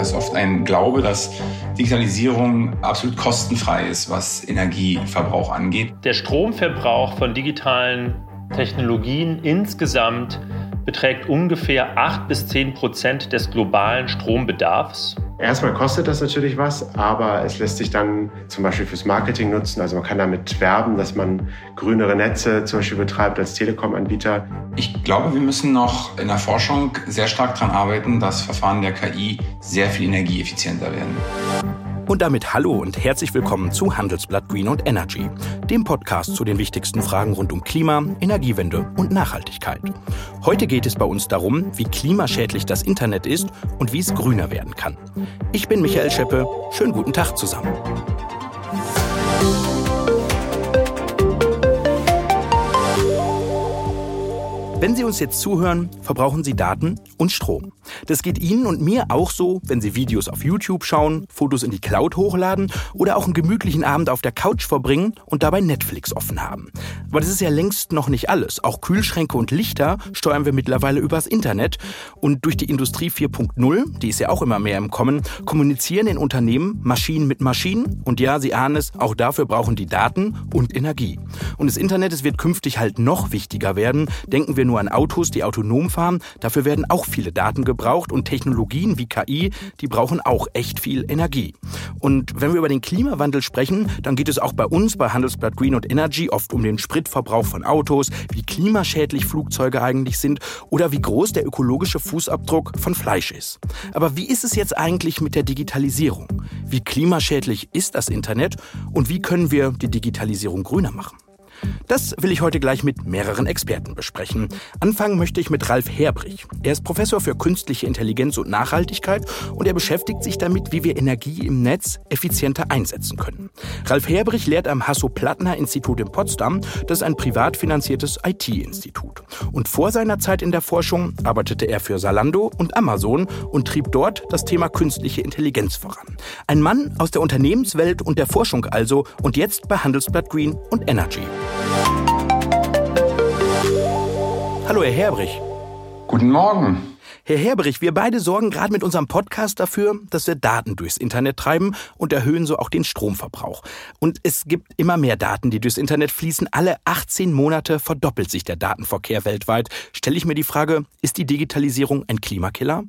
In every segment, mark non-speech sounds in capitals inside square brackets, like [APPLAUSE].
Es ist oft ein Glaube, dass Digitalisierung absolut kostenfrei ist, was Energieverbrauch angeht. Der Stromverbrauch von digitalen Technologien insgesamt beträgt ungefähr 8 bis 10 Prozent des globalen Strombedarfs. Erstmal kostet das natürlich was, aber es lässt sich dann zum Beispiel fürs Marketing nutzen. Also man kann damit werben, dass man grünere Netze zum Beispiel betreibt als Telekom-Anbieter. Ich glaube, wir müssen noch in der Forschung sehr stark daran arbeiten, dass Verfahren der KI sehr viel energieeffizienter werden. Und damit hallo und herzlich willkommen zu Handelsblatt Green und Energy, dem Podcast zu den wichtigsten Fragen rund um Klima, Energiewende und Nachhaltigkeit. Heute geht es bei uns darum, wie klimaschädlich das Internet ist und wie es grüner werden kann. Ich bin Michael Scheppe. Schönen guten Tag zusammen. Wenn Sie uns jetzt zuhören, verbrauchen Sie Daten und Strom. Das geht Ihnen und mir auch so, wenn Sie Videos auf YouTube schauen, Fotos in die Cloud hochladen oder auch einen gemütlichen Abend auf der Couch verbringen und dabei Netflix offen haben. Aber das ist ja längst noch nicht alles. Auch Kühlschränke und Lichter steuern wir mittlerweile übers Internet. Und durch die Industrie 4.0, die ist ja auch immer mehr im Kommen, kommunizieren in Unternehmen Maschinen mit Maschinen. Und ja, Sie ahnen es, auch dafür brauchen die Daten und Energie. Und das Internet, es wird künftig halt noch wichtiger werden. Denken wir nur an Autos, die autonom fahren. Dafür werden auch viele Daten gebraucht und Technologien wie KI, die brauchen auch echt viel Energie. Und wenn wir über den Klimawandel sprechen, dann geht es auch bei uns bei Handelsblatt Green und Energy oft um den Spritverbrauch von Autos, wie klimaschädlich Flugzeuge eigentlich sind oder wie groß der ökologische Fußabdruck von Fleisch ist. Aber wie ist es jetzt eigentlich mit der Digitalisierung? Wie klimaschädlich ist das Internet und wie können wir die Digitalisierung grüner machen? Das will ich heute gleich mit mehreren Experten besprechen. Anfangen möchte ich mit Ralf Herbrich. Er ist Professor für künstliche Intelligenz und Nachhaltigkeit und er beschäftigt sich damit, wie wir Energie im Netz effizienter einsetzen können. Ralf Herbrich lehrt am Hasso-Plattner-Institut in Potsdam. Das ist ein privat finanziertes IT-Institut. Und vor seiner Zeit in der Forschung arbeitete er für Salando und Amazon und trieb dort das Thema künstliche Intelligenz voran. Ein Mann aus der Unternehmenswelt und der Forschung also und jetzt bei Handelsblatt Green und Energy. Hallo, Herr Herbrich. Guten Morgen. Herr Herbrich, wir beide sorgen gerade mit unserem Podcast dafür, dass wir Daten durchs Internet treiben und erhöhen so auch den Stromverbrauch. Und es gibt immer mehr Daten, die durchs Internet fließen. Alle 18 Monate verdoppelt sich der Datenverkehr weltweit. Stelle ich mir die Frage, ist die Digitalisierung ein Klimakiller?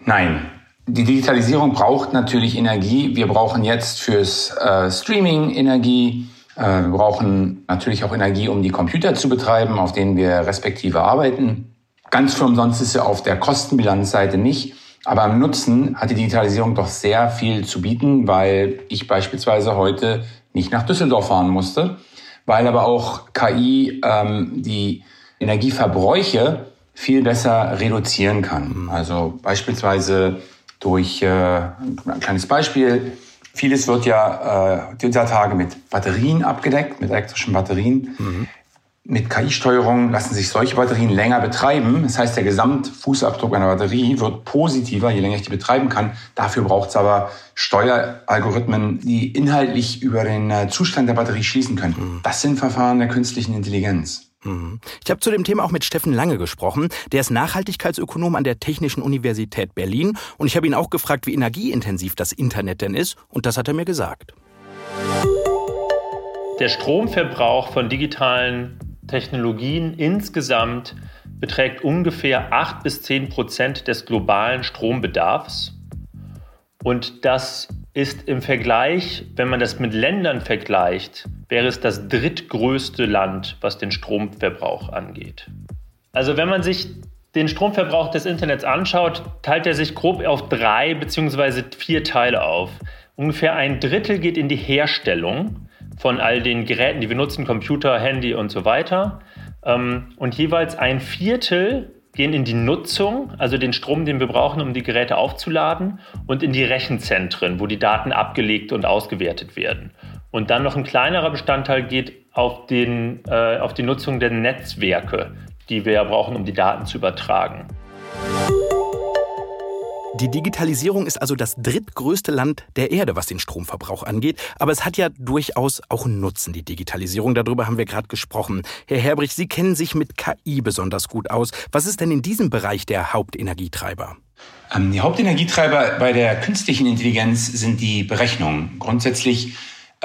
Nein. Die Digitalisierung braucht natürlich Energie. Wir brauchen jetzt fürs äh, Streaming Energie. Äh, wir brauchen natürlich auch Energie, um die Computer zu betreiben, auf denen wir respektive arbeiten. Ganz für umsonst ist sie auf der Kostenbilanzseite nicht. Aber am Nutzen hat die Digitalisierung doch sehr viel zu bieten, weil ich beispielsweise heute nicht nach Düsseldorf fahren musste, weil aber auch KI ähm, die Energieverbräuche viel besser reduzieren kann. Also beispielsweise durch äh, ein kleines Beispiel, Vieles wird ja äh, dieser Tage mit Batterien abgedeckt, mit elektrischen Batterien. Mhm. Mit KI-Steuerung lassen sich solche Batterien länger betreiben. Das heißt, der Gesamtfußabdruck einer Batterie wird positiver, je länger ich die betreiben kann. Dafür braucht es aber Steueralgorithmen, die inhaltlich über den äh, Zustand der Batterie schließen können. Mhm. Das sind Verfahren der künstlichen Intelligenz. Mhm. Ich habe zu dem Thema auch mit Steffen Lange gesprochen. Der ist Nachhaltigkeitsökonom an der Technischen Universität Berlin. Und ich habe ihn auch gefragt, wie energieintensiv das Internet denn ist. Und das hat er mir gesagt. Der Stromverbrauch von digitalen Technologien insgesamt beträgt ungefähr 8 bis 10 Prozent des globalen Strombedarfs. Und das ist im Vergleich, wenn man das mit Ländern vergleicht, wäre es das drittgrößte Land, was den Stromverbrauch angeht. Also wenn man sich den Stromverbrauch des Internets anschaut, teilt er sich grob auf drei bzw. vier Teile auf. Ungefähr ein Drittel geht in die Herstellung von all den Geräten, die wir nutzen, Computer, Handy und so weiter. Ähm, und jeweils ein Viertel gehen in die Nutzung, also den Strom, den wir brauchen, um die Geräte aufzuladen, und in die Rechenzentren, wo die Daten abgelegt und ausgewertet werden. Und dann noch ein kleinerer Bestandteil geht auf, den, äh, auf die Nutzung der Netzwerke, die wir ja brauchen, um die Daten zu übertragen. Die Digitalisierung ist also das drittgrößte Land der Erde, was den Stromverbrauch angeht. Aber es hat ja durchaus auch einen Nutzen, die Digitalisierung. Darüber haben wir gerade gesprochen. Herr Herbrich, Sie kennen sich mit KI besonders gut aus. Was ist denn in diesem Bereich der Hauptenergietreiber? Ähm, die Hauptenergietreiber bei der künstlichen Intelligenz sind die Berechnungen. Grundsätzlich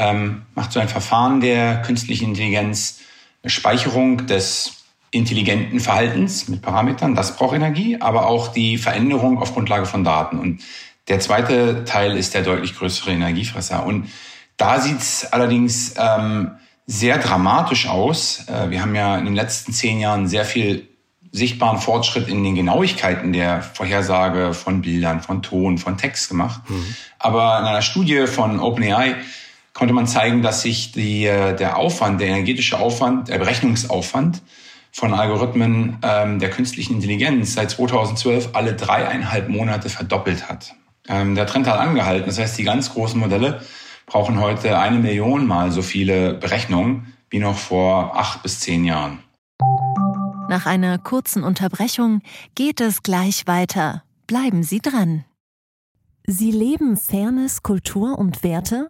ähm, macht so ein Verfahren der künstlichen Intelligenz eine Speicherung des intelligenten Verhaltens mit Parametern, das braucht Energie, aber auch die Veränderung auf Grundlage von Daten. Und der zweite Teil ist der deutlich größere Energiefresser. Und da sieht's allerdings ähm, sehr dramatisch aus. Äh, wir haben ja in den letzten zehn Jahren sehr viel sichtbaren Fortschritt in den Genauigkeiten der Vorhersage von Bildern, von Ton, von Text gemacht. Mhm. Aber in einer Studie von OpenAI konnte man zeigen, dass sich die, äh, der Aufwand, der energetische Aufwand, der Berechnungsaufwand von Algorithmen ähm, der künstlichen Intelligenz seit 2012 alle dreieinhalb Monate verdoppelt hat. Ähm, der Trend hat angehalten. Das heißt, die ganz großen Modelle brauchen heute eine Million mal so viele Berechnungen wie noch vor acht bis zehn Jahren. Nach einer kurzen Unterbrechung geht es gleich weiter. Bleiben Sie dran. Sie leben Fairness, Kultur und Werte?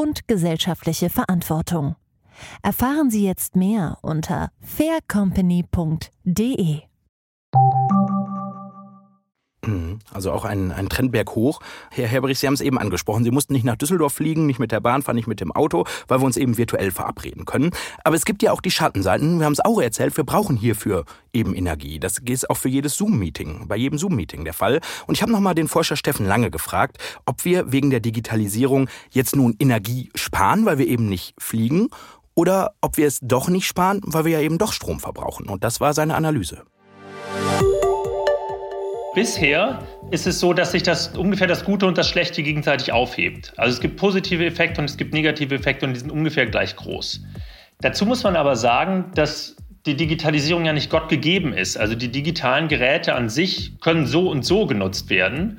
und gesellschaftliche Verantwortung. Erfahren Sie jetzt mehr unter faircompany.de. [CLEARS THROAT] Also auch ein, ein Trendberg hoch. Herr Herberich, Sie haben es eben angesprochen. Sie mussten nicht nach Düsseldorf fliegen, nicht mit der Bahn fahren, nicht mit dem Auto, weil wir uns eben virtuell verabreden können. Aber es gibt ja auch die Schattenseiten. Wir haben es auch erzählt, wir brauchen hierfür eben Energie. Das ist auch für jedes Zoom-Meeting, bei jedem Zoom-Meeting der Fall. Und ich habe nochmal den Forscher Steffen Lange gefragt, ob wir wegen der Digitalisierung jetzt nun Energie sparen, weil wir eben nicht fliegen, oder ob wir es doch nicht sparen, weil wir ja eben doch Strom verbrauchen. Und das war seine Analyse. Bisher ist es so, dass sich das ungefähr das Gute und das Schlechte gegenseitig aufhebt. Also es gibt positive Effekte und es gibt negative Effekte und die sind ungefähr gleich groß. Dazu muss man aber sagen, dass die Digitalisierung ja nicht Gott gegeben ist. Also die digitalen Geräte an sich können so und so genutzt werden.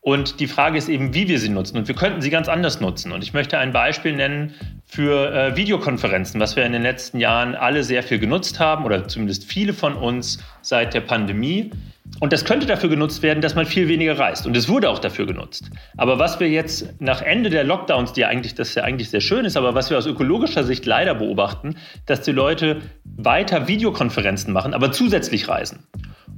Und die Frage ist eben, wie wir sie nutzen. Und wir könnten sie ganz anders nutzen. Und ich möchte ein Beispiel nennen für äh, Videokonferenzen, was wir in den letzten Jahren alle sehr viel genutzt haben oder zumindest viele von uns seit der Pandemie. Und das könnte dafür genutzt werden, dass man viel weniger reist. Und es wurde auch dafür genutzt. Aber was wir jetzt nach Ende der Lockdowns, die eigentlich, das ja eigentlich sehr schön ist, aber was wir aus ökologischer Sicht leider beobachten, dass die Leute weiter Videokonferenzen machen, aber zusätzlich reisen.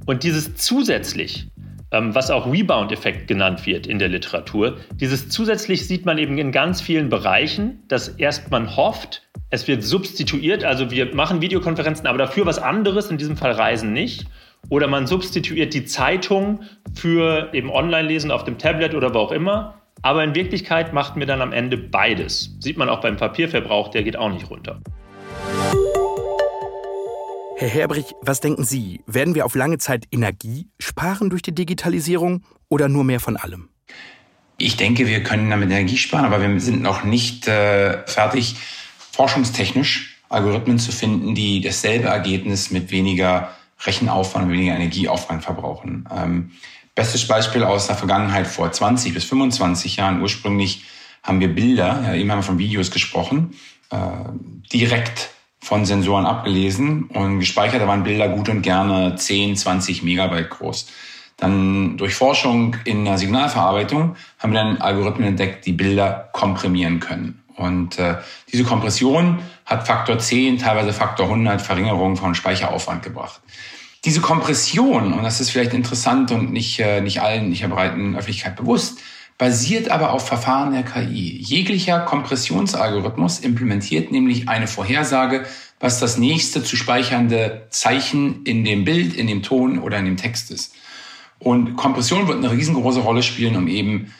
Und dieses zusätzlich, ähm, was auch Rebound-Effekt genannt wird in der Literatur, dieses zusätzlich sieht man eben in ganz vielen Bereichen, dass erst man hofft, es wird substituiert, also wir machen Videokonferenzen, aber dafür was anderes, in diesem Fall Reisen nicht. Oder man substituiert die Zeitung für eben Online-Lesen auf dem Tablet oder wo auch immer. Aber in Wirklichkeit macht mir dann am Ende beides. Sieht man auch beim Papierverbrauch, der geht auch nicht runter. Herr Herbrich, was denken Sie? Werden wir auf lange Zeit Energie sparen durch die Digitalisierung oder nur mehr von allem? Ich denke, wir können damit Energie sparen, aber wir sind noch nicht äh, fertig, forschungstechnisch Algorithmen zu finden, die dasselbe Ergebnis mit weniger Rechenaufwand und weniger Energieaufwand verbrauchen. Ähm, bestes Beispiel aus der Vergangenheit vor 20 bis 25 Jahren. Ursprünglich haben wir Bilder, ja, eben haben wir von Videos gesprochen, äh, direkt von Sensoren abgelesen und gespeichert. Da waren Bilder gut und gerne 10, 20 Megabyte groß. Dann durch Forschung in der Signalverarbeitung haben wir dann Algorithmen entdeckt, die Bilder komprimieren können. Und äh, diese Kompression hat Faktor 10, teilweise Faktor 100 Verringerung von Speicheraufwand gebracht. Diese Kompression, und das ist vielleicht interessant und nicht, äh, nicht allen, nicht der breiten Öffentlichkeit bewusst, basiert aber auf Verfahren der KI. Jeglicher Kompressionsalgorithmus implementiert nämlich eine Vorhersage, was das nächste zu speichernde Zeichen in dem Bild, in dem Ton oder in dem Text ist. Und Kompression wird eine riesengroße Rolle spielen, um eben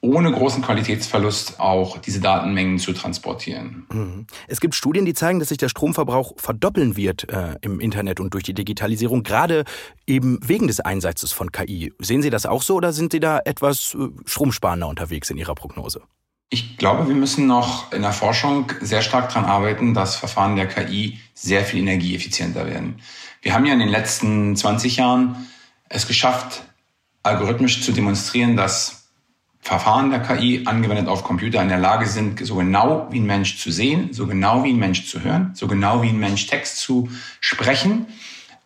ohne großen Qualitätsverlust auch diese Datenmengen zu transportieren. Mhm. Es gibt Studien, die zeigen, dass sich der Stromverbrauch verdoppeln wird äh, im Internet und durch die Digitalisierung, gerade eben wegen des Einsatzes von KI. Sehen Sie das auch so oder sind Sie da etwas äh, stromsparender unterwegs in Ihrer Prognose? Ich glaube, wir müssen noch in der Forschung sehr stark daran arbeiten, dass Verfahren der KI sehr viel energieeffizienter werden. Wir haben ja in den letzten 20 Jahren es geschafft, algorithmisch zu demonstrieren, dass Verfahren der KI angewendet auf Computer in der Lage sind, so genau wie ein Mensch zu sehen, so genau wie ein Mensch zu hören, so genau wie ein Mensch Text zu sprechen.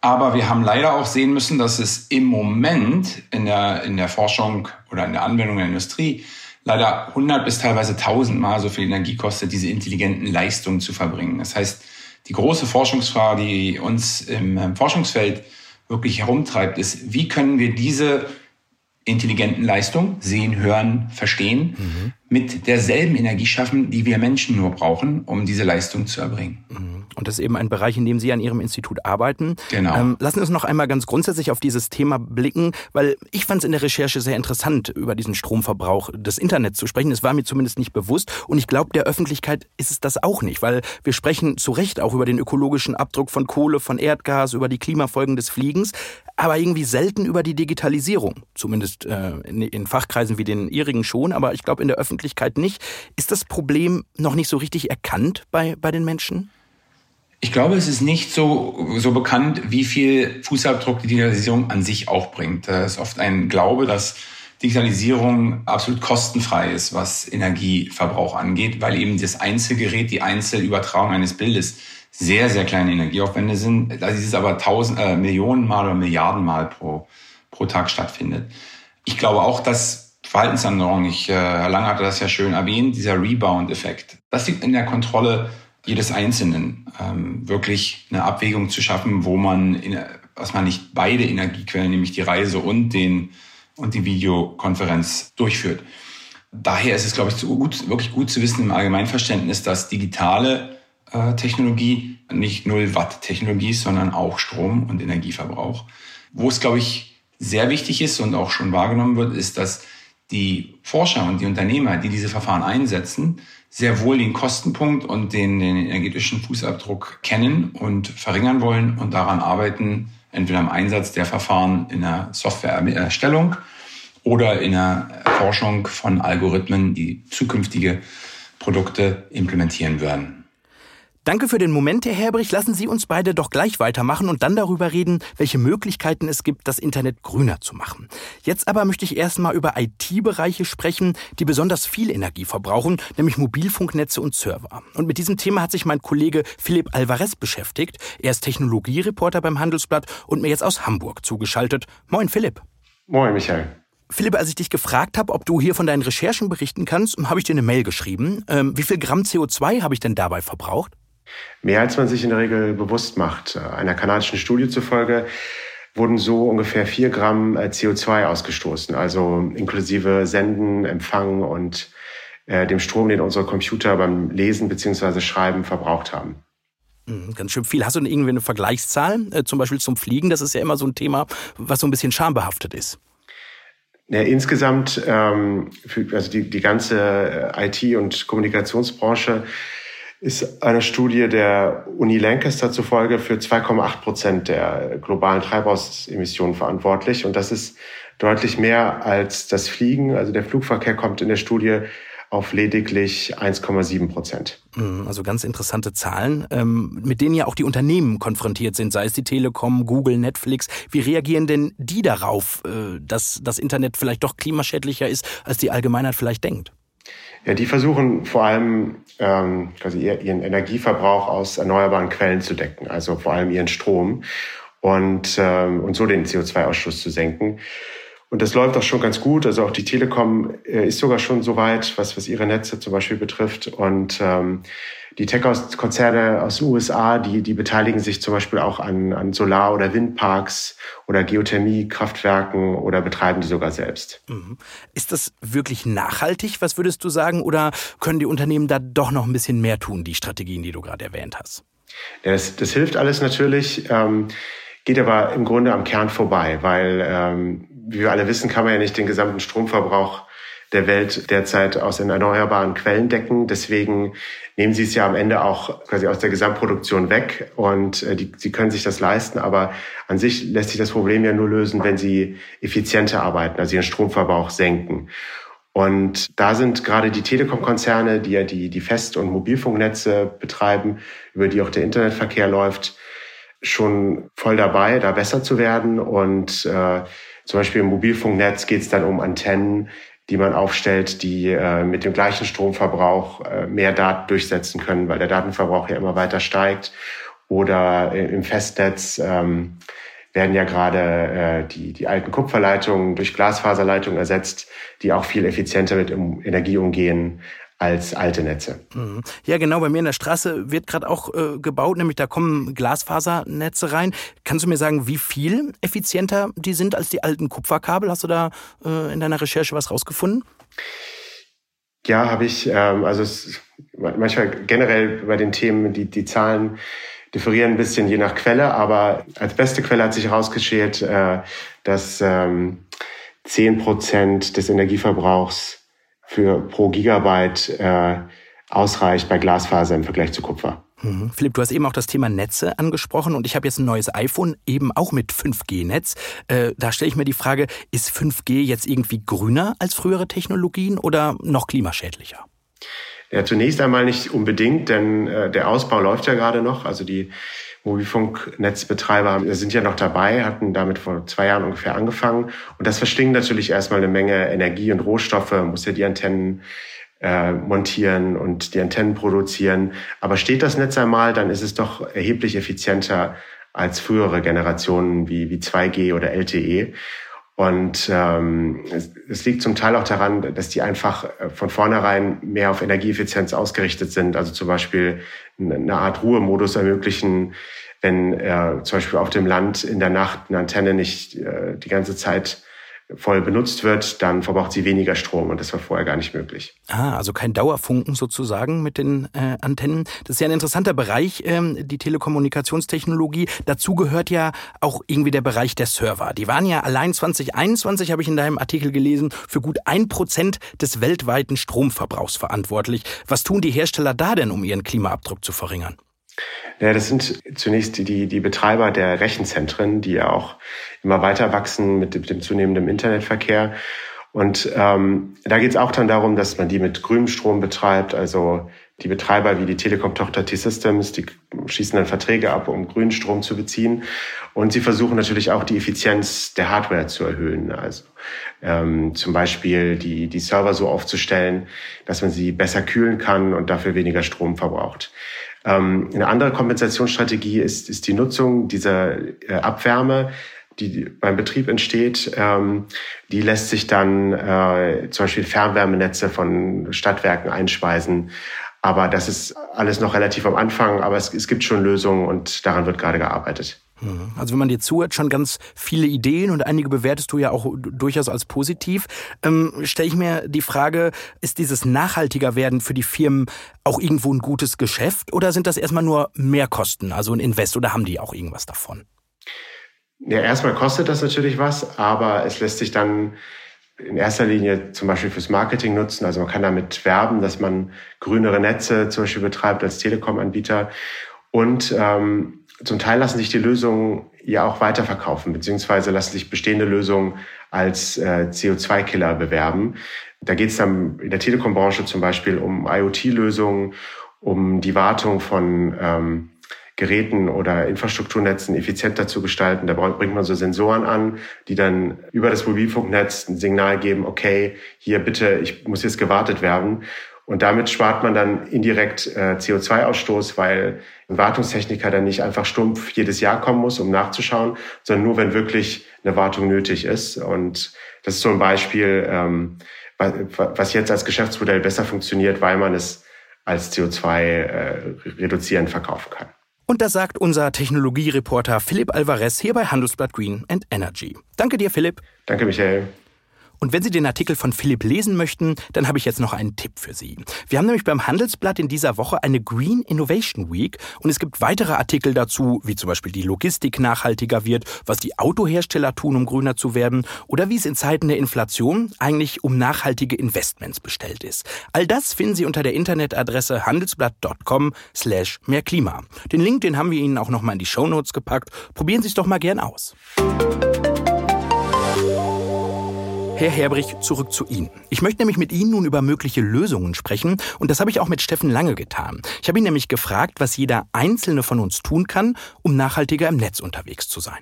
Aber wir haben leider auch sehen müssen, dass es im Moment in der, in der Forschung oder in der Anwendung der Industrie leider 100 bis teilweise 1000 Mal so viel Energie kostet, diese intelligenten Leistungen zu verbringen. Das heißt, die große Forschungsfrage, die uns im Forschungsfeld wirklich herumtreibt, ist, wie können wir diese intelligenten Leistung, sehen, hören, verstehen, mhm. Mit derselben Energie schaffen, die wir Menschen nur brauchen, um diese Leistung zu erbringen. Mhm. Und das ist eben ein Bereich, in dem Sie an Ihrem Institut arbeiten. Genau. Ähm, lassen Sie uns noch einmal ganz grundsätzlich auf dieses Thema blicken, weil ich fand es in der Recherche sehr interessant, über diesen Stromverbrauch des Internets zu sprechen. Es war mir zumindest nicht bewusst. Und ich glaube, der Öffentlichkeit ist es das auch nicht, weil wir sprechen zu Recht auch über den ökologischen Abdruck von Kohle, von Erdgas, über die Klimafolgen des Fliegens aber irgendwie selten über die Digitalisierung. Zumindest äh, in, in, Fachkreisen wie den Ihrigen schon, aber ich glaube in der Öffentlichkeit nicht. Ist das Problem noch nicht so richtig erkannt bei, bei den Menschen? Ich glaube, es ist nicht so, so bekannt, wie viel Fußabdruck die Digitalisierung an sich auch bringt. Es ist oft ein Glaube, dass Digitalisierung absolut kostenfrei ist, was Energieverbrauch angeht, weil eben das Einzelgerät, die Einzelübertragung eines Bildes sehr, sehr kleine Energieaufwände sind. Da dieses aber tausend, äh, Millionen Mal oder Milliarden Mal pro, pro Tag stattfindet. Ich glaube auch, dass Verhaltensänderung, ich, äh, Herr Lang hatte das ja schön erwähnt, dieser Rebound-Effekt, das liegt in der Kontrolle jedes Einzelnen, ähm, wirklich eine Abwägung zu schaffen, wo man, in, was man nicht beide Energiequellen, nämlich die Reise und den und die Videokonferenz durchführt. Daher ist es, glaube ich, zu gut, wirklich gut zu wissen im Allgemeinverständnis, dass digitale äh, Technologie nicht Null Watt Technologie ist, sondern auch Strom und Energieverbrauch. Wo es, glaube ich, sehr wichtig ist und auch schon wahrgenommen wird, ist, dass die Forscher und die Unternehmer, die diese Verfahren einsetzen, sehr wohl den Kostenpunkt und den, den energetischen Fußabdruck kennen und verringern wollen und daran arbeiten, entweder im Einsatz der Verfahren in der Softwareerstellung oder in der Erforschung von Algorithmen, die zukünftige Produkte implementieren werden. Danke für den Moment, Herr Herbrich. Lassen Sie uns beide doch gleich weitermachen und dann darüber reden, welche Möglichkeiten es gibt, das Internet grüner zu machen. Jetzt aber möchte ich erstmal über IT-Bereiche sprechen, die besonders viel Energie verbrauchen, nämlich Mobilfunknetze und Server. Und mit diesem Thema hat sich mein Kollege Philipp Alvarez beschäftigt. Er ist Technologiereporter beim Handelsblatt und mir jetzt aus Hamburg zugeschaltet. Moin, Philipp. Moin, Michael. Philipp, als ich dich gefragt habe, ob du hier von deinen Recherchen berichten kannst, habe ich dir eine Mail geschrieben. Ähm, wie viel Gramm CO2 habe ich denn dabei verbraucht? Mehr als man sich in der Regel bewusst macht. Einer kanadischen Studie zufolge wurden so ungefähr vier Gramm äh, CO2 ausgestoßen, also inklusive Senden, Empfangen und äh, dem Strom, den unsere Computer beim Lesen bzw. Schreiben verbraucht haben. Mhm, ganz schön viel. Hast du denn irgendwie eine Vergleichszahl, äh, zum Beispiel zum Fliegen? Das ist ja immer so ein Thema, was so ein bisschen schambehaftet ist. Ja, insgesamt, ähm, für, also die, die ganze äh, IT- und Kommunikationsbranche ist eine Studie der Uni Lancaster zufolge für 2,8 Prozent der globalen Treibhausemissionen verantwortlich. Und das ist deutlich mehr als das Fliegen. Also der Flugverkehr kommt in der Studie auf lediglich 1,7 Prozent. Mhm, also ganz interessante Zahlen, ähm, mit denen ja auch die Unternehmen konfrontiert sind, sei es die Telekom, Google, Netflix. Wie reagieren denn die darauf, äh, dass das Internet vielleicht doch klimaschädlicher ist, als die Allgemeinheit vielleicht denkt? Ja, die versuchen vor allem ähm, quasi ihren Energieverbrauch aus erneuerbaren Quellen zu decken, also vor allem ihren Strom und, ähm, und so den CO2-Ausstoß zu senken. Und das läuft auch schon ganz gut. Also auch die Telekom äh, ist sogar schon so weit, was, was ihre Netze zum Beispiel betrifft. Und ähm, die Tech-Konzerne aus den USA, die, die beteiligen sich zum Beispiel auch an, an Solar- oder Windparks oder Geothermiekraftwerken oder betreiben die sogar selbst. Mhm. Ist das wirklich nachhaltig? Was würdest du sagen? Oder können die Unternehmen da doch noch ein bisschen mehr tun, die Strategien, die du gerade erwähnt hast? Ja, das, das hilft alles natürlich, ähm, geht aber im Grunde am Kern vorbei, weil, ähm, wie wir alle wissen, kann man ja nicht den gesamten Stromverbrauch der Welt derzeit aus den erneuerbaren Quellen decken. Deswegen nehmen sie es ja am Ende auch quasi aus der Gesamtproduktion weg und äh, die, sie können sich das leisten. Aber an sich lässt sich das Problem ja nur lösen, wenn sie effizienter arbeiten, also ihren Stromverbrauch senken. Und da sind gerade die Telekom-Konzerne, die ja die, die Fest- und Mobilfunknetze betreiben, über die auch der Internetverkehr läuft, schon voll dabei, da besser zu werden und äh, Zum Beispiel im Mobilfunknetz geht es dann um Antennen, die man aufstellt, die äh, mit dem gleichen Stromverbrauch äh, mehr Daten durchsetzen können, weil der Datenverbrauch ja immer weiter steigt. Oder im Festnetz ähm, werden ja gerade äh, die, die alten Kupferleitungen durch Glasfaserleitungen ersetzt, die auch viel effizienter mit Energie umgehen als alte Netze. Mhm. Ja, genau. Bei mir in der Straße wird gerade auch äh, gebaut, nämlich da kommen Glasfasernetze rein. Kannst du mir sagen, wie viel effizienter die sind als die alten Kupferkabel? Hast du da äh, in deiner Recherche was rausgefunden? Ja, habe ich. Ähm, also es, manchmal generell bei den Themen, die, die Zahlen differieren ein bisschen je nach Quelle, aber als beste Quelle hat sich herausgeschält, äh, dass ähm, 10 Prozent des Energieverbrauchs für pro Gigabyte äh, ausreicht bei Glasfaser im Vergleich zu Kupfer. Mhm. Philipp, du hast eben auch das Thema Netze angesprochen und ich habe jetzt ein neues iPhone, eben auch mit 5G-Netz. Äh, da stelle ich mir die Frage, ist 5G jetzt irgendwie grüner als frühere Technologien oder noch klimaschädlicher? Ja, zunächst einmal nicht unbedingt, denn äh, der Ausbau läuft ja gerade noch. Also die Mobilfunknetzbetreiber sind ja noch dabei, hatten damit vor zwei Jahren ungefähr angefangen. Und das verschlingt natürlich erstmal eine Menge Energie und Rohstoffe, muss ja die Antennen äh, montieren und die Antennen produzieren. Aber steht das Netz einmal, dann ist es doch erheblich effizienter als frühere Generationen wie, wie 2G oder LTE. Und ähm, es, es liegt zum Teil auch daran, dass die einfach äh, von vornherein mehr auf Energieeffizienz ausgerichtet sind. Also zum Beispiel eine Art Ruhemodus ermöglichen, wenn äh, zum Beispiel auf dem Land in der Nacht eine Antenne nicht äh, die ganze Zeit voll benutzt wird, dann verbraucht sie weniger Strom und das war vorher gar nicht möglich. Ah, also kein Dauerfunken sozusagen mit den äh, Antennen. Das ist ja ein interessanter Bereich, ähm, die Telekommunikationstechnologie. Dazu gehört ja auch irgendwie der Bereich der Server. Die waren ja allein 2021, habe ich in deinem Artikel gelesen, für gut ein Prozent des weltweiten Stromverbrauchs verantwortlich. Was tun die Hersteller da denn, um ihren Klimaabdruck zu verringern? Ja, das sind zunächst die, die Betreiber der Rechenzentren, die ja auch immer weiter wachsen mit dem, zunehmenden Internetverkehr. Und ähm, da geht es auch dann darum, dass man die mit grünem Strom betreibt. Also die Betreiber wie die Telekom-Tochter T-Systems, die schließen dann Verträge ab, um grünen Strom zu beziehen. Und sie versuchen natürlich auch die Effizienz der Hardware zu erhöhen. Also ähm, zum Beispiel die, die Server so aufzustellen, dass man sie besser kühlen kann und dafür weniger Strom verbraucht. Ähm, eine andere Kompensationsstrategie ist, ist die Nutzung dieser äh, Abwärme, die beim Betrieb entsteht. Ähm, die lässt sich dann äh, zum Beispiel Fernwärmenetze von Stadtwerken einspeisen. Aber das ist alles noch relativ am Anfang, aber es, es gibt schon Lösungen und daran wird gerade gearbeitet. Mhm. Also wenn man dir zuhört, schon ganz viele Ideen und einige bewertest du ja auch durchaus als positiv. Ähm, Stelle ich mir die Frage, ist dieses nachhaltiger werden für die Firmen auch irgendwo ein gutes Geschäft oder sind das erstmal nur Mehrkosten, also ein Invest oder haben die auch irgendwas davon? Ja, erstmal kostet das natürlich was, aber es lässt sich dann in erster Linie zum Beispiel fürs Marketing nutzen. Also man kann damit werben, dass man grünere Netze zum Beispiel betreibt als Telekom-Anbieter. Und ähm, zum Teil lassen sich die Lösungen ja auch weiterverkaufen, beziehungsweise lassen sich bestehende Lösungen als äh, CO2-Killer bewerben. Da geht es dann in der Telekom-Branche zum Beispiel um IoT-Lösungen, um die Wartung von ähm, Geräten oder Infrastrukturnetzen effizienter zu gestalten. Da bringt man so Sensoren an, die dann über das Mobilfunknetz ein Signal geben, okay, hier bitte, ich muss jetzt gewartet werden. Und damit spart man dann indirekt äh, CO2-Ausstoß, weil ein Wartungstechniker dann nicht einfach stumpf jedes Jahr kommen muss, um nachzuschauen, sondern nur, wenn wirklich eine Wartung nötig ist. Und das ist so ein Beispiel, ähm, was jetzt als Geschäftsmodell besser funktioniert, weil man es als CO2 äh, reduzierend verkaufen kann. Und das sagt unser Technologiereporter Philipp Alvarez hier bei Handelsblatt Green Energy. Danke dir, Philipp. Danke, Michael. Und wenn Sie den Artikel von Philipp lesen möchten, dann habe ich jetzt noch einen Tipp für Sie. Wir haben nämlich beim Handelsblatt in dieser Woche eine Green Innovation Week und es gibt weitere Artikel dazu, wie zum Beispiel die Logistik nachhaltiger wird, was die Autohersteller tun, um grüner zu werden oder wie es in Zeiten der Inflation eigentlich um nachhaltige Investments bestellt ist. All das finden Sie unter der Internetadresse handelsblatt.com slash mehr Klima. Den Link, den haben wir Ihnen auch nochmal in die Shownotes gepackt. Probieren Sie es doch mal gern aus. Herr Herbrich, zurück zu Ihnen. Ich möchte nämlich mit Ihnen nun über mögliche Lösungen sprechen und das habe ich auch mit Steffen Lange getan. Ich habe ihn nämlich gefragt, was jeder Einzelne von uns tun kann, um nachhaltiger im Netz unterwegs zu sein.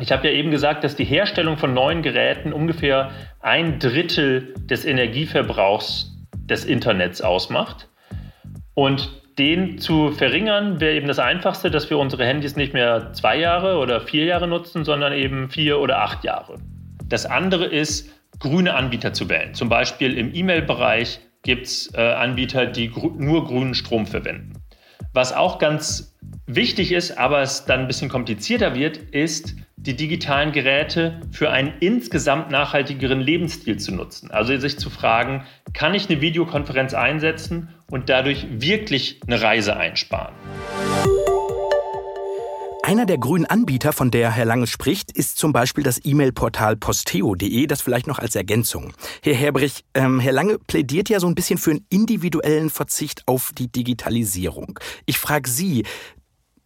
Ich habe ja eben gesagt, dass die Herstellung von neuen Geräten ungefähr ein Drittel des Energieverbrauchs des Internets ausmacht. Und den zu verringern wäre eben das Einfachste, dass wir unsere Handys nicht mehr zwei Jahre oder vier Jahre nutzen, sondern eben vier oder acht Jahre. Das andere ist, grüne Anbieter zu wählen. Zum Beispiel im E-Mail-Bereich gibt es äh, Anbieter, die gr nur grünen Strom verwenden. Was auch ganz wichtig ist, aber es dann ein bisschen komplizierter wird, ist, die digitalen Geräte für einen insgesamt nachhaltigeren Lebensstil zu nutzen. Also sich zu fragen, kann ich eine Videokonferenz einsetzen und dadurch wirklich eine Reise einsparen? Einer der grünen Anbieter, von der Herr Lange spricht, ist zum Beispiel das E-Mail-Portal posteo.de, das vielleicht noch als Ergänzung. Herr Herbrich, ähm, Herr Lange plädiert ja so ein bisschen für einen individuellen Verzicht auf die Digitalisierung. Ich frage Sie,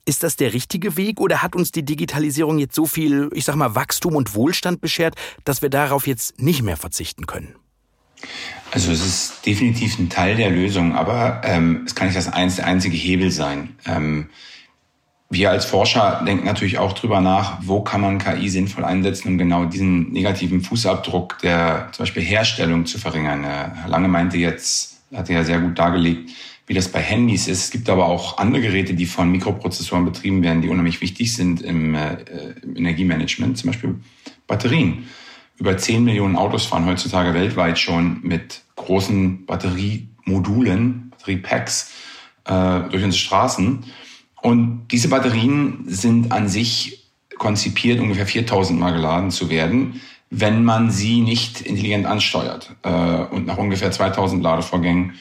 ist das der richtige Weg oder hat uns die Digitalisierung jetzt so viel, ich sag mal, Wachstum und Wohlstand beschert, dass wir darauf jetzt nicht mehr verzichten können? Also es ist definitiv ein Teil der Lösung, aber ähm, es kann nicht das einzige Hebel sein. Ähm, wir als Forscher denken natürlich auch drüber nach, wo kann man KI sinnvoll einsetzen, um genau diesen negativen Fußabdruck der zum Beispiel Herstellung zu verringern. Herr Lange meinte jetzt, hat ja sehr gut dargelegt, wie das bei Handys ist. Es gibt aber auch andere Geräte, die von Mikroprozessoren betrieben werden, die unheimlich wichtig sind im, äh, im Energiemanagement, zum Beispiel Batterien. Über 10 Millionen Autos fahren heutzutage weltweit schon mit großen Batteriemodulen, Batteriepacks äh, durch unsere Straßen. Und diese Batterien sind an sich konzipiert, ungefähr 4000 Mal geladen zu werden, wenn man sie nicht intelligent ansteuert. Äh, und nach ungefähr 2000 Ladevorgängen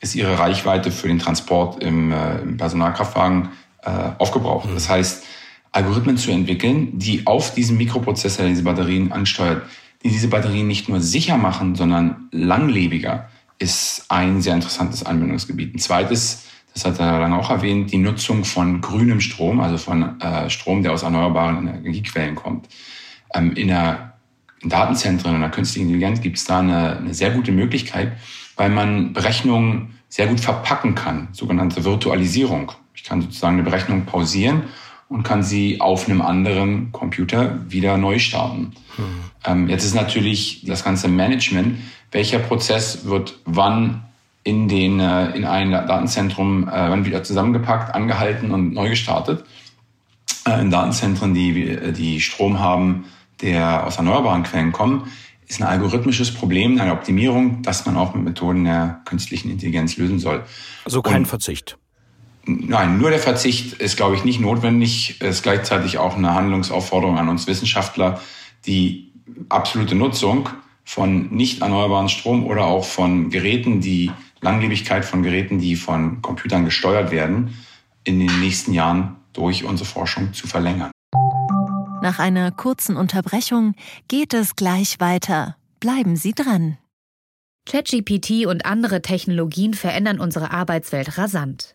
ist ihre Reichweite für den Transport im, äh, Personalkraftwagen äh, aufgebraucht. Das heißt, Algorithmen zu entwickeln, die auf diesen Mikroprozessor diese Batterien ansteuert, die diese Batterien nicht nur sicher machen, sondern langlebiger, ist ein sehr interessantes Anwendungsgebiet. Ein zweites das hat er dann auch erwähnt, die Nutzung von grünem Strom, also von äh, Strom, der aus erneuerbaren Energiequellen kommt. Ähm, in der in Datenzentren und der künstlichen Intelligenz gibt es da eine, eine sehr gute Möglichkeit, weil man Berechnungen sehr gut verpacken kann, sogenannte Virtualisierung. Ich kann sozusagen eine Berechnung pausieren und kann sie auf einem anderen Computer wieder neu starten. Hm. Ähm, jetzt ist natürlich das ganze Management, welcher Prozess wird wann in, den, äh, in ein Datenzentrum äh, wieder zusammengepackt, angehalten und neu gestartet. Äh, in Datenzentren, die, die Strom haben, der aus erneuerbaren Quellen kommen, ist ein algorithmisches Problem, eine Optimierung, das man auch mit Methoden der künstlichen Intelligenz lösen soll. Also kein und, Verzicht. Nein, nur der Verzicht ist, glaube ich, nicht notwendig. Es ist gleichzeitig auch eine Handlungsaufforderung an uns Wissenschaftler, die absolute Nutzung von nicht erneuerbaren Strom oder auch von Geräten, die Langlebigkeit von Geräten, die von Computern gesteuert werden, in den nächsten Jahren durch unsere Forschung zu verlängern. Nach einer kurzen Unterbrechung geht es gleich weiter. Bleiben Sie dran. ChatGPT und andere Technologien verändern unsere Arbeitswelt rasant.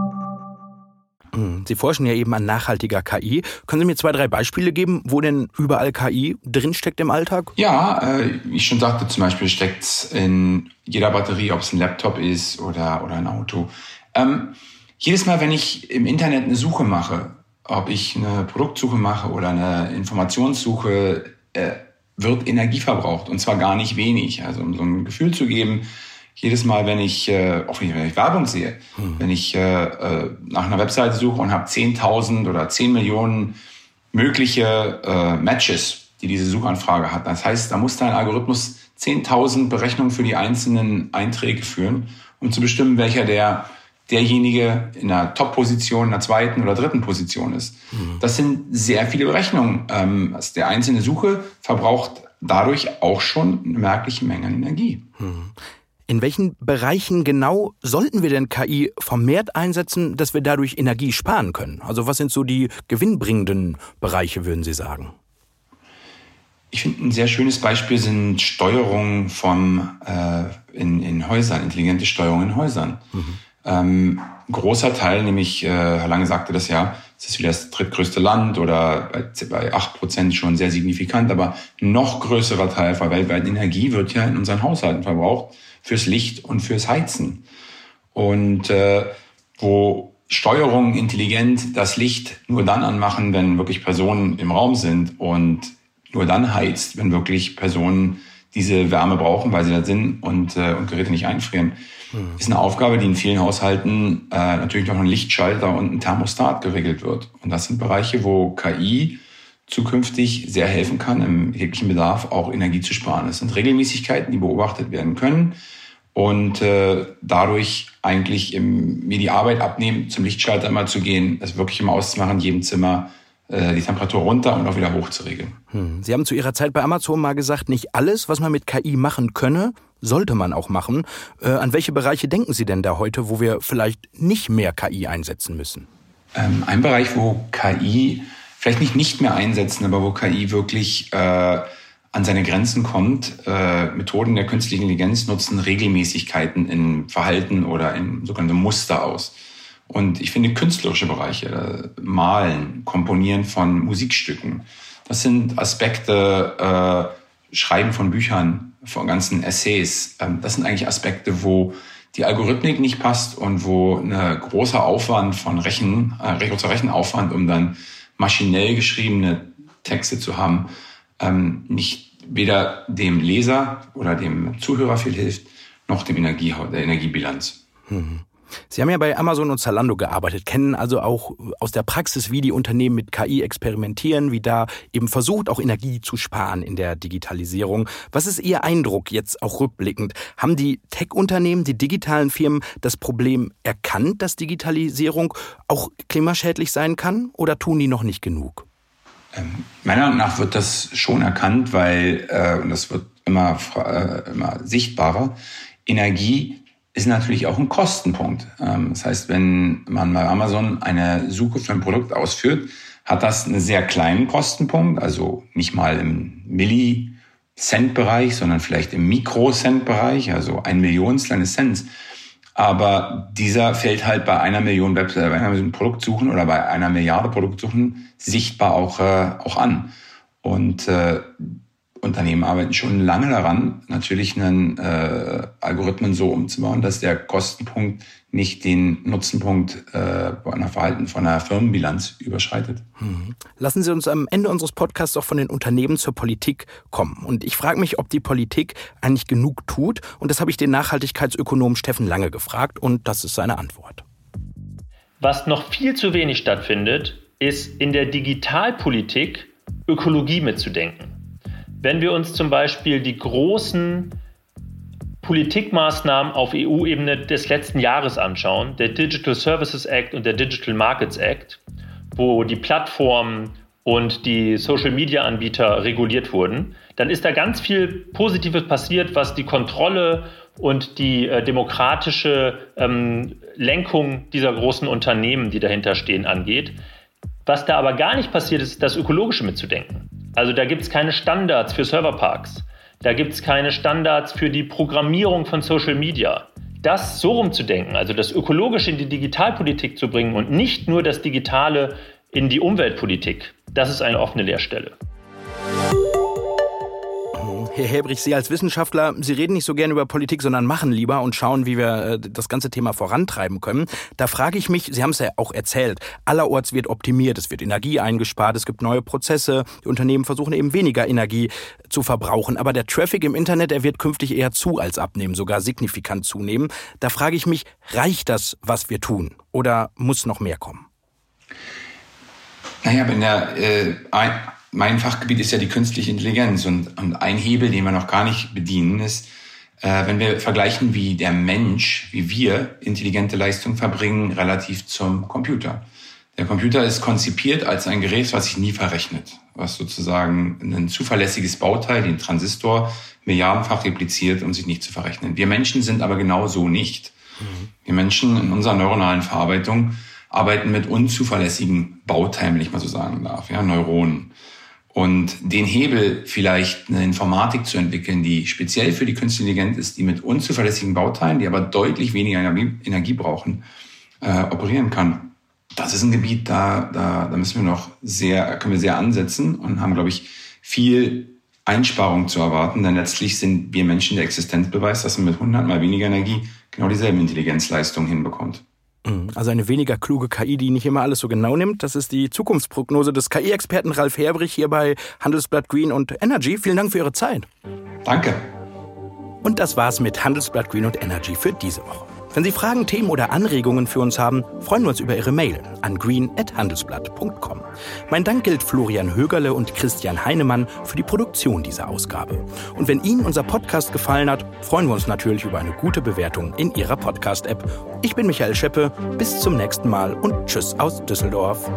Sie forschen ja eben an nachhaltiger KI. Können Sie mir zwei, drei Beispiele geben, wo denn überall KI drinsteckt im Alltag? Ja, äh, wie ich schon sagte, zum Beispiel steckt es in jeder Batterie, ob es ein Laptop ist oder, oder ein Auto. Ähm, jedes Mal, wenn ich im Internet eine Suche mache, ob ich eine Produktsuche mache oder eine Informationssuche, äh, wird Energie verbraucht und zwar gar nicht wenig. Also um so ein Gefühl zu geben, jedes Mal, wenn ich, äh, auch wenn ich Werbung sehe, hm. wenn ich äh, äh nach einer Webseite suche und habe 10.000 oder 10 Millionen mögliche äh, Matches, die diese Suchanfrage hat. Das heißt, da muss dein Algorithmus 10.000 Berechnungen für die einzelnen Einträge führen, um zu bestimmen, welcher der derjenige in der Top-Position, in der zweiten oder dritten Position ist. Mhm. Das sind sehr viele Berechnungen. Ähm, also der einzelne Suche verbraucht dadurch auch schon eine merkliche Menge an Energie. Mhm. In welchen Bereichen genau sollten wir denn KI vermehrt einsetzen, dass wir dadurch Energie sparen können? Also was sind so die gewinnbringenden Bereiche, würden Sie sagen? Ich finde, ein sehr schönes Beispiel sind Steuerungen vom, äh, in, in Häusern, intelligente Steuerung in Häusern. Mhm. Ähm, großer Teil, nämlich, äh, Herr Lange sagte das ja, es ist wieder das drittgrößte Land oder bei acht Prozent schon sehr signifikant, aber noch größerer Teil von weltweiten Energie wird ja in unseren Haushalten verbraucht fürs Licht und fürs Heizen. Und äh, wo Steuerungen intelligent das Licht nur dann anmachen, wenn wirklich Personen im Raum sind und nur dann heizt, wenn wirklich Personen diese Wärme brauchen, weil sie da sind und, äh, und Geräte nicht einfrieren. Mhm. Ist eine Aufgabe, die in vielen Haushalten äh, natürlich durch einen Lichtschalter und ein Thermostat geregelt wird. Und das sind Bereiche, wo KI zukünftig sehr helfen kann, im täglichen Bedarf auch Energie zu sparen. Es sind Regelmäßigkeiten, die beobachtet werden können und äh, dadurch eigentlich im, mir die Arbeit abnehmen, zum Lichtschalter immer zu gehen, das wirklich immer auszumachen, in jedem Zimmer äh, die Temperatur runter und auch wieder hoch zu regeln. Hm. Sie haben zu Ihrer Zeit bei Amazon mal gesagt, nicht alles, was man mit KI machen könne, sollte man auch machen. Äh, an welche Bereiche denken Sie denn da heute, wo wir vielleicht nicht mehr KI einsetzen müssen? Ähm, ein Bereich, wo KI vielleicht nicht nicht mehr einsetzen, aber wo KI wirklich äh, an seine Grenzen kommt. Äh, Methoden der künstlichen Intelligenz nutzen Regelmäßigkeiten in Verhalten oder in sogenannte Muster aus. Und ich finde künstlerische Bereiche, äh, Malen, Komponieren von Musikstücken, das sind Aspekte, äh, Schreiben von Büchern, von ganzen Essays. Ähm, das sind eigentlich Aspekte, wo die Algorithmik nicht passt und wo ein großer Aufwand von Rechen, äh, großer Rechenaufwand, um dann maschinell geschriebene Texte zu haben, ähm, nicht weder dem Leser oder dem Zuhörer viel hilft, noch dem Energie, der Energiebilanz. Mhm. Sie haben ja bei Amazon und Zalando gearbeitet, kennen also auch aus der Praxis, wie die Unternehmen mit KI experimentieren, wie da eben versucht, auch Energie zu sparen in der Digitalisierung. Was ist Ihr Eindruck jetzt auch rückblickend? Haben die Tech-Unternehmen, die digitalen Firmen das Problem erkannt, dass Digitalisierung auch klimaschädlich sein kann oder tun die noch nicht genug? Ähm, meiner Meinung nach wird das schon erkannt, weil, äh, und das wird immer, äh, immer sichtbarer, Energie ist natürlich auch ein Kostenpunkt. Ähm, das heißt, wenn man bei Amazon eine Suche für ein Produkt ausführt, hat das einen sehr kleinen Kostenpunkt, also nicht mal im Millicent-Bereich, sondern vielleicht im Mikrocent-Bereich, also ein Millionstel eines Cents. Aber dieser fällt halt bei einer Million Web bei einer Produktsuchen oder bei einer Milliarde Produktsuchen sichtbar auch, äh, auch an. Und äh, Unternehmen arbeiten schon lange daran, natürlich einen äh, Algorithmen so umzubauen, dass der Kostenpunkt nicht den Nutzenpunkt äh, einer Verhalten von einer Firmenbilanz überschreitet. Hm. Lassen Sie uns am Ende unseres Podcasts auch von den Unternehmen zur Politik kommen. Und ich frage mich, ob die Politik eigentlich genug tut. Und das habe ich den Nachhaltigkeitsökonomen Steffen Lange gefragt. Und das ist seine Antwort. Was noch viel zu wenig stattfindet, ist in der Digitalpolitik Ökologie mitzudenken. Wenn wir uns zum Beispiel die großen Politikmaßnahmen auf EU-Ebene des letzten Jahres anschauen, der Digital Services Act und der Digital Markets Act, wo die Plattformen und die Social-Media-Anbieter reguliert wurden, dann ist da ganz viel Positives passiert, was die Kontrolle und die äh, demokratische ähm, Lenkung dieser großen Unternehmen, die dahinter stehen, angeht. Was da aber gar nicht passiert ist, das Ökologische mitzudenken. Also da gibt es keine Standards für Serverparks. Da gibt es keine Standards für die Programmierung von Social Media. Das so rumzudenken, also das Ökologische in die Digitalpolitik zu bringen und nicht nur das Digitale in die Umweltpolitik, das ist eine offene Leerstelle. Herr Helbrich, Sie als Wissenschaftler, Sie reden nicht so gerne über Politik, sondern machen lieber und schauen, wie wir äh, das ganze Thema vorantreiben können. Da frage ich mich, Sie haben es ja auch erzählt, allerorts wird optimiert, es wird Energie eingespart, es gibt neue Prozesse, die Unternehmen versuchen eben weniger Energie zu verbrauchen. Aber der Traffic im Internet, der wird künftig eher zu als abnehmen, sogar signifikant zunehmen. Da frage ich mich, reicht das, was wir tun? Oder muss noch mehr kommen? Naja, wenn der äh, mein Fachgebiet ist ja die künstliche Intelligenz und, und ein Hebel, den wir noch gar nicht bedienen, ist, äh, wenn wir vergleichen, wie der Mensch, wie wir intelligente Leistung verbringen, relativ zum Computer. Der Computer ist konzipiert als ein Gerät, was sich nie verrechnet, was sozusagen ein zuverlässiges Bauteil, den Transistor, milliardenfach repliziert, um sich nicht zu verrechnen. Wir Menschen sind aber genau so nicht. Mhm. Wir Menschen in unserer neuronalen Verarbeitung arbeiten mit unzuverlässigen Bauteilen, wenn ich mal so sagen darf, ja, Neuronen. Und den Hebel vielleicht eine Informatik zu entwickeln, die speziell für die künstliche Intelligenz ist, die mit unzuverlässigen Bauteilen, die aber deutlich weniger Energie, brauchen, äh, operieren kann. Das ist ein Gebiet, da, da, da müssen wir noch sehr, können wir sehr ansetzen und haben, glaube ich, viel Einsparung zu erwarten, denn letztlich sind wir Menschen der Existenzbeweis, dass man mit 100 mal weniger Energie genau dieselben Intelligenzleistungen hinbekommt. Mhm. Also eine weniger kluge KI, die nicht immer alles so genau nimmt. Das ist die Zukunftsprognose des KI-Experten Ralf Herbrich hier bei Handelsblatt Green und Energy. Vielen Dank für Ihre Zeit. Danke. Und das war's mit Handelsblatt Green und Energy für diese Woche. Wenn Sie Fragen, Themen oder Anregungen für uns haben, freuen wir uns über Ihre Mail an green.handelsblatt.com. Mein Dank gilt Florian Högerle und Christian Heinemann für die Produktion dieser Ausgabe. Und wenn Ihnen unser Podcast gefallen hat, freuen wir uns natürlich über eine gute Bewertung in Ihrer Podcast-App. Ich bin Michael Scheppe, bis zum nächsten Mal und Tschüss aus Düsseldorf.